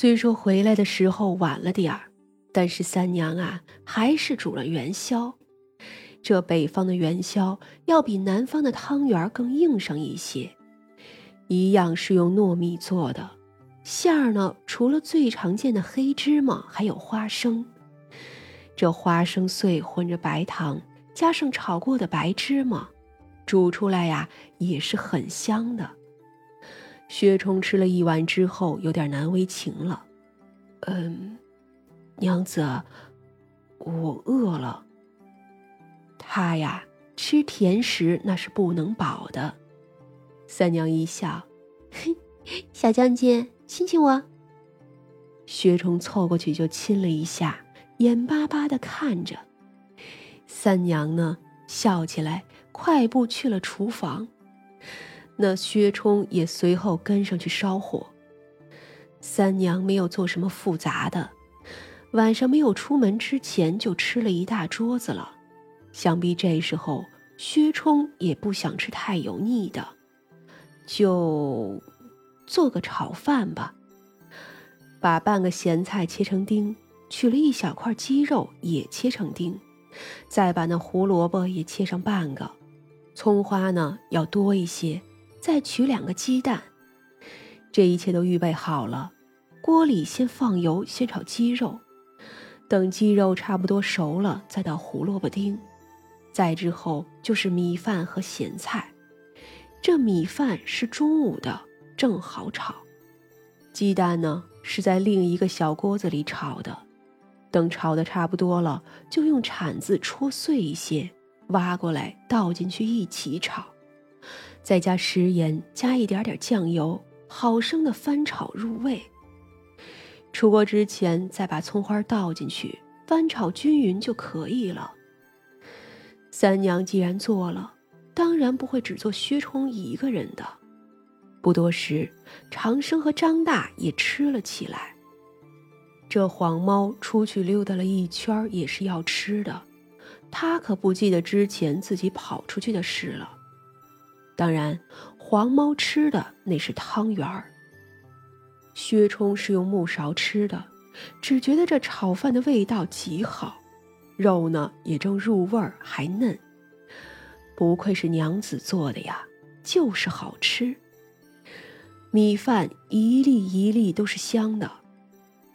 虽说回来的时候晚了点儿，但是三娘啊还是煮了元宵。这北方的元宵要比南方的汤圆更硬上一些，一样是用糯米做的，馅儿呢除了最常见的黑芝麻，还有花生。这花生碎混着白糖，加上炒过的白芝麻，煮出来呀也是很香的。薛冲吃了一碗之后，有点难为情了。嗯，娘子，我饿了。他呀，吃甜食那是不能饱的。三娘一笑，嘿，小将军，亲亲我。薛冲凑过去就亲了一下，眼巴巴的看着。三娘呢，笑起来，快步去了厨房。那薛冲也随后跟上去烧火。三娘没有做什么复杂的，晚上没有出门之前就吃了一大桌子了。想必这时候薛冲也不想吃太油腻的，就做个炒饭吧。把半个咸菜切成丁，取了一小块鸡肉也切成丁，再把那胡萝卜也切上半个，葱花呢要多一些。再取两个鸡蛋，这一切都预备好了。锅里先放油，先炒鸡肉，等鸡肉差不多熟了，再倒胡萝卜丁。再之后就是米饭和咸菜。这米饭是中午的，正好炒。鸡蛋呢是在另一个小锅子里炒的。等炒的差不多了，就用铲子戳碎一些，挖过来倒进去一起炒。再加食盐，加一点点酱油，好生的翻炒入味。出锅之前再把葱花倒进去，翻炒均匀就可以了。三娘既然做了，当然不会只做薛冲一个人的。不多时，长生和张大也吃了起来。这黄猫出去溜达了一圈，也是要吃的，他可不记得之前自己跑出去的事了。当然，黄猫吃的那是汤圆儿。薛冲是用木勺吃的，只觉得这炒饭的味道极好，肉呢也正入味儿，还嫩。不愧是娘子做的呀，就是好吃。米饭一粒一粒都是香的，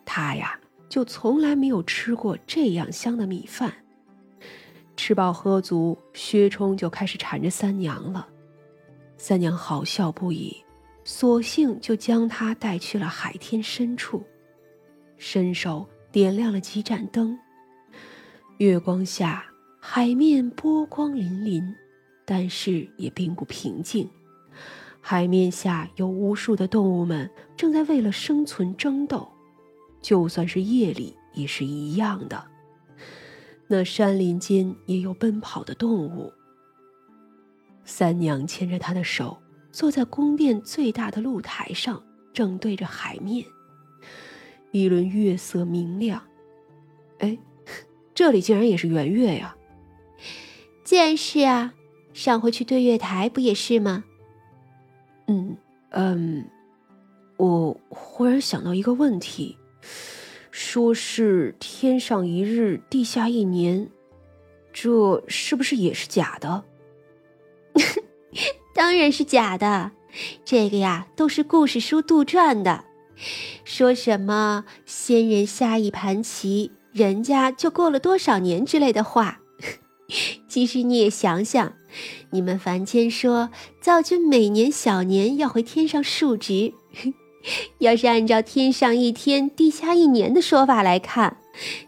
他呀就从来没有吃过这样香的米饭。吃饱喝足，薛冲就开始缠着三娘了。三娘好笑不已，索性就将他带去了海天深处，伸手点亮了几盏灯。月光下，海面波光粼粼，但是也并不平静。海面下有无数的动物们正在为了生存争斗，就算是夜里也是一样的。那山林间也有奔跑的动物。三娘牵着他的手，坐在宫殿最大的露台上，正对着海面。一轮月色明亮，哎，这里竟然也是圆月呀！自然是啊，上回去对月台不也是吗？嗯嗯，我忽然想到一个问题，说是天上一日，地下一年，这是不是也是假的？当然是假的，这个呀都是故事书杜撰的，说什么仙人下一盘棋，人家就过了多少年之类的话。其实你也想想，你们凡间说灶君每年小年要回天上述职，要是按照天上一天，地下一年的说法来看，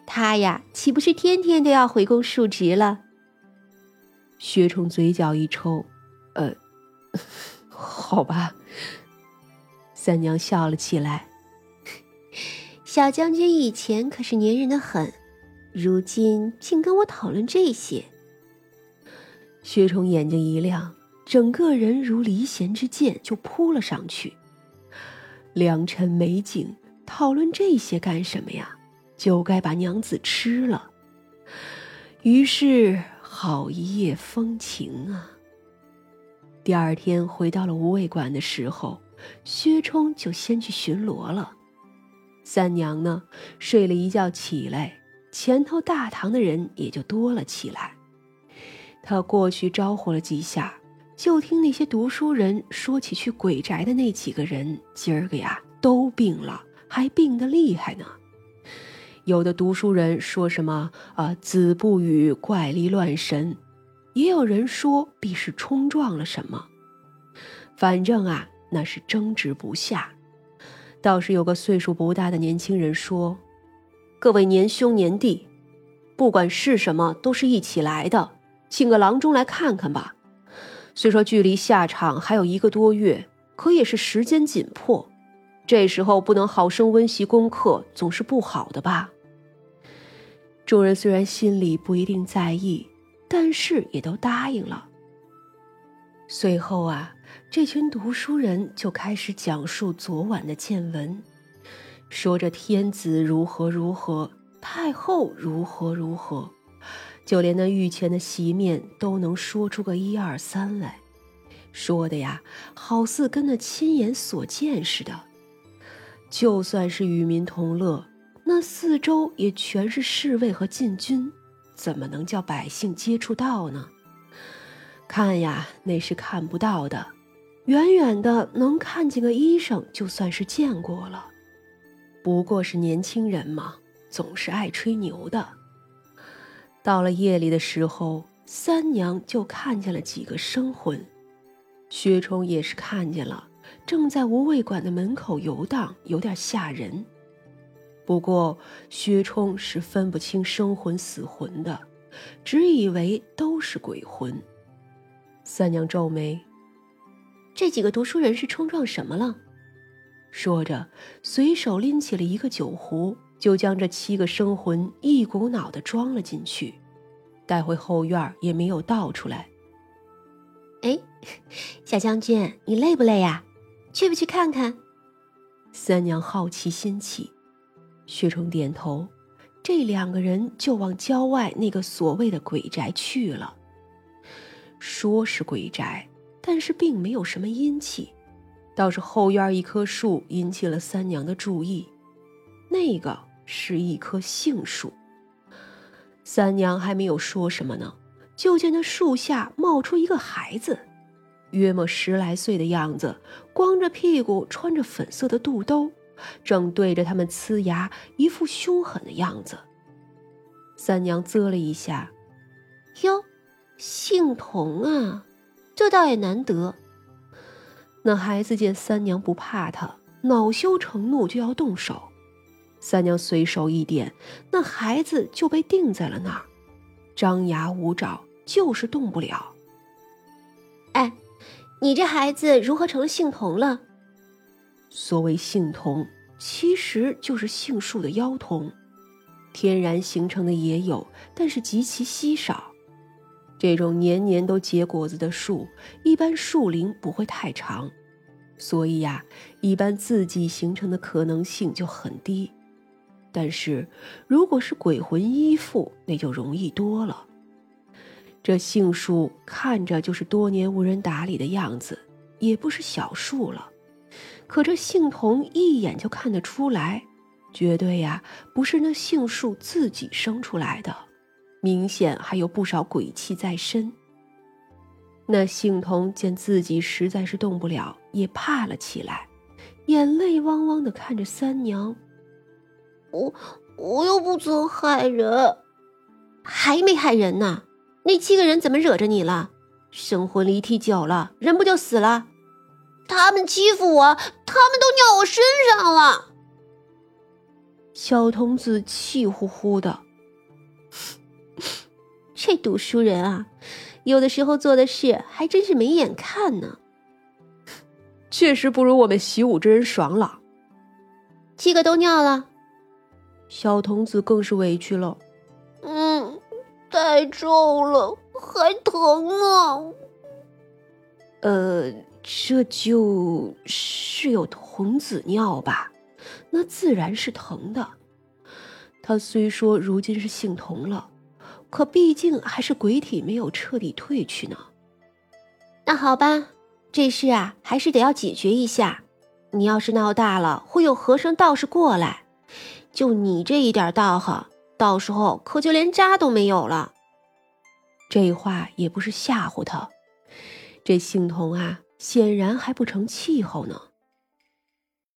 他呀岂不是天天都要回宫述职了？薛冲嘴角一抽，呃，好吧。三娘笑了起来。小将军以前可是粘人的很，如今竟跟我讨论这些。薛冲眼睛一亮，整个人如离弦之箭就扑了上去。良辰美景，讨论这些干什么呀？就该把娘子吃了。于是。好一夜风情啊！第二天回到了无畏馆的时候，薛冲就先去巡逻了。三娘呢，睡了一觉起来，前头大堂的人也就多了起来。他过去招呼了几下，就听那些读书人说起去鬼宅的那几个人，今儿个呀都病了，还病得厉害呢。有的读书人说什么啊，子不语怪力乱神，也有人说必是冲撞了什么。反正啊，那是争执不下。倒是有个岁数不大的年轻人说：“各位年兄年弟，不管是什么，都是一起来的。”请个郎中来看看吧。虽说距离下场还有一个多月，可也是时间紧迫。这时候不能好生温习功课，总是不好的吧？众人虽然心里不一定在意，但是也都答应了。随后啊，这群读书人就开始讲述昨晚的见闻，说着天子如何如何，太后如何如何。就连那御前的席面都能说出个一二三来，说的呀，好似跟那亲眼所见似的。就算是与民同乐，那四周也全是侍卫和禁军，怎么能叫百姓接触到呢？看呀，那是看不到的，远远的能看见个医生，就算是见过了。不过是年轻人嘛，总是爱吹牛的。到了夜里的时候，三娘就看见了几个生魂，薛冲也是看见了，正在无味馆的门口游荡，有点吓人。不过薛冲是分不清生魂死魂的，只以为都是鬼魂。三娘皱眉：“这几个读书人是冲撞什么了？”说着，随手拎起了一个酒壶。就将这七个生魂一股脑的装了进去，带回后院也没有倒出来。哎，小将军，你累不累呀？去不去看看？三娘好奇心起，薛冲点头，这两个人就往郊外那个所谓的鬼宅去了。说是鬼宅，但是并没有什么阴气，倒是后院一棵树引起了三娘的注意。那个是一棵杏树。三娘还没有说什么呢，就见那树下冒出一个孩子，约莫十来岁的样子，光着屁股，穿着粉色的肚兜，正对着他们呲牙，一副凶狠的样子。三娘啧了一下：“哟，姓童啊，这倒也难得。”那孩子见三娘不怕他，恼羞成怒，就要动手。三娘随手一点，那孩子就被定在了那儿，张牙舞爪，就是动不了。哎，你这孩子如何成了姓童了？所谓杏桐，其实就是杏树的妖桐，天然形成的也有，但是极其稀少。这种年年都结果子的树，一般树龄不会太长，所以呀，一般自己形成的可能性就很低。但是，如果是鬼魂依附，那就容易多了。这杏树看着就是多年无人打理的样子，也不是小树了。可这杏童一眼就看得出来，绝对呀不是那杏树自己生出来的，明显还有不少鬼气在身。那杏童见自己实在是动不了，也怕了起来，眼泪汪汪的看着三娘。我我又不曾害人，还没害人呢。那七个人怎么惹着你了？生魂离体久了，人不就死了？他们欺负我，他们都尿我身上了。小童子气呼呼的，这读书人啊，有的时候做的事还真是没眼看呢。确实不如我们习武之人爽朗。七个都尿了。小童子更是委屈了，嗯，太重了，还疼呢。呃，这就是有童子尿吧，那自然是疼的。他虽说如今是姓童了，可毕竟还是鬼体，没有彻底退去呢。那好吧，这事啊还是得要解决一下，你要是闹大了，会有和尚道士过来，就你这一点道行，到时候可就连渣都没有了。这话也不是吓唬他。这性童啊显然还不成气候呢。